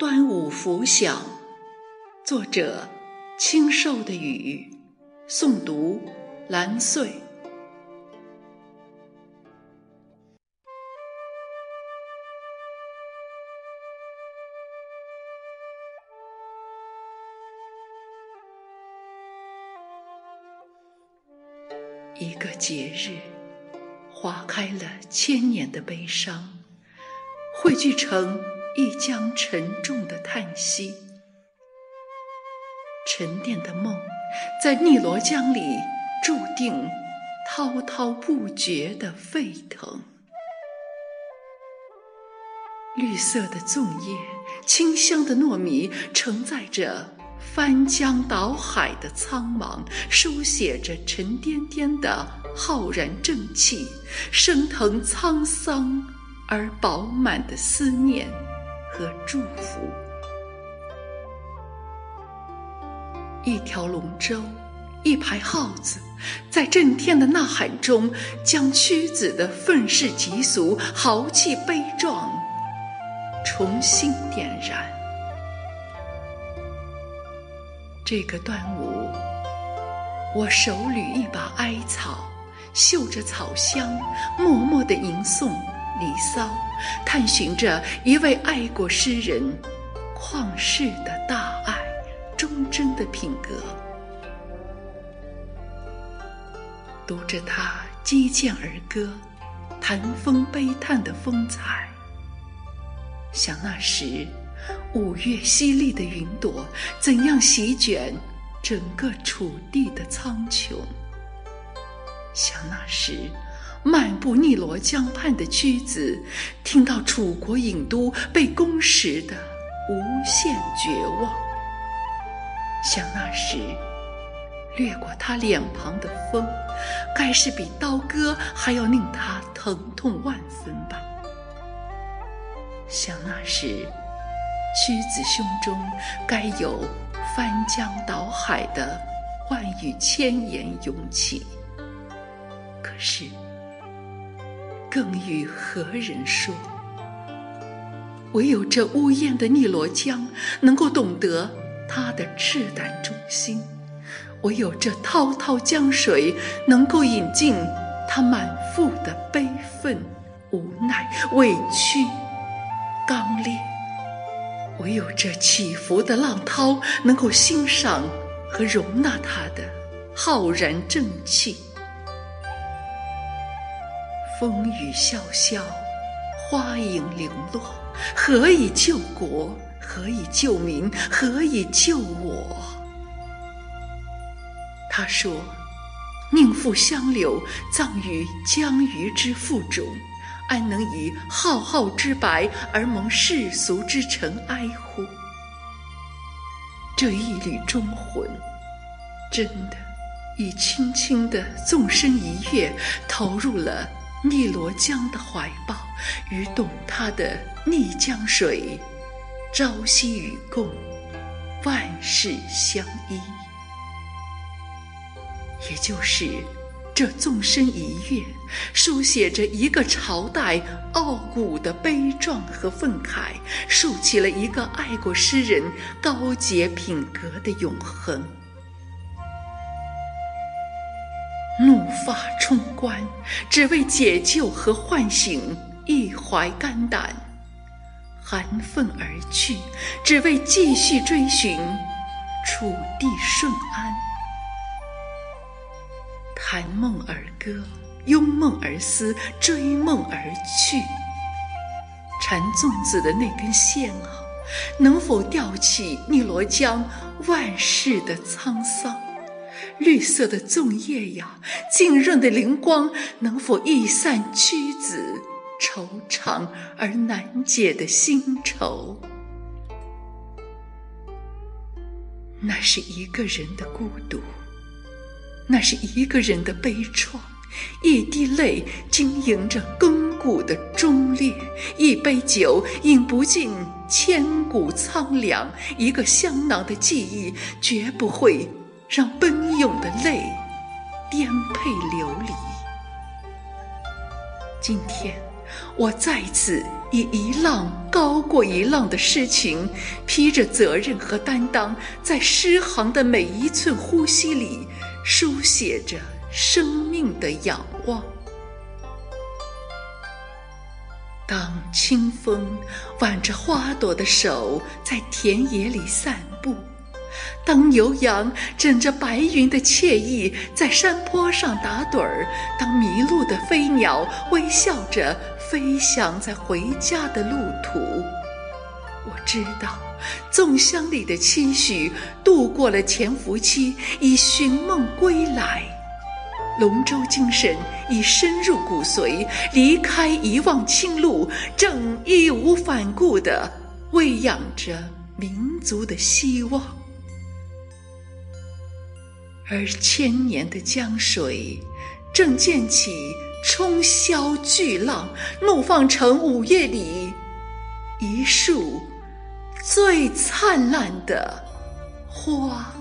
端午拂晓，作者：清瘦的雨，诵读：蓝穗。一个节日，划开了千年的悲伤，汇聚成。一江沉重的叹息，沉淀的梦，在汨罗江里注定滔滔不绝的沸腾。绿色的粽叶，清香的糯米，承载着翻江倒海的苍茫，书写着沉甸甸的浩然正气，升腾沧桑而饱满的思念。和祝福，一条龙舟，一排号子，在震天的呐喊中，将屈子的愤世嫉俗、豪气悲壮重新点燃。这个端午，我手捋一把艾草，嗅着草香，默默地吟诵。《离骚》，探寻着一位爱国诗人旷世的大爱、忠贞的品格，读着他击剑而歌、谈风悲叹的风采，想那时五月淅沥的云朵怎样席卷整个楚地的苍穹，想那时。漫步汨罗江畔的屈子，听到楚国郢都被攻时的无限绝望。想那时，掠过他脸庞的风，该是比刀割还要令他疼痛万分吧。想那时，屈子胸中该有翻江倒海的万语千言涌起。可是。更与何人说？唯有这呜咽的汨罗江，能够懂得他的赤胆忠心；唯有这滔滔江水，能够饮尽他满腹的悲愤、无奈、委屈、刚烈；唯有这起伏的浪涛，能够欣赏和容纳他的浩然正气。风雨萧萧，花影零落，何以救国？何以救民？何以救我？他说：“宁负相柳，葬于江鱼之腹中，安能以浩浩之白而蒙世俗之尘埃乎？”这一缕忠魂，真的已轻轻的纵身一跃，投入了。汨罗江的怀抱，与懂他的逆江水，朝夕与共，万事相依。也就是这纵身一跃，书写着一个朝代傲骨的悲壮和愤慨，竖起了一个爱国诗人高洁品格的永恒。怒发冲冠，只为解救和唤醒一怀肝胆；含愤而去，只为继续追寻楚地顺安。谈梦而歌，拥梦而思，追梦而去。缠粽子的那根线啊，能否吊起汨罗江万世的沧桑？绿色的粽叶呀，浸润的灵光，能否一散屈子惆怅而难解的心愁？那是一个人的孤独，那是一个人的悲怆。一滴泪经营着亘古的忠烈，一杯酒饮不尽千古苍凉。一个香囊的记忆，绝不会。让奔涌的泪颠沛流离。今天，我再次以一浪高过一浪的诗情，披着责任和担当，在诗行的每一寸呼吸里，书写着生命的仰望。当清风挽着花朵的手在田野里散步，当牛羊枕着白云的惬意在山坡上打盹儿，当迷路的飞鸟微笑着飞翔在回家的路途，我知道，粽香里的期许度过了潜伏期，已寻梦归来。龙舟精神已深入骨髓，离开一望青路，正义无反顾地喂养着民族的希望。而千年的江水，正溅起冲霄巨浪，怒放成午夜里一束最灿烂的花。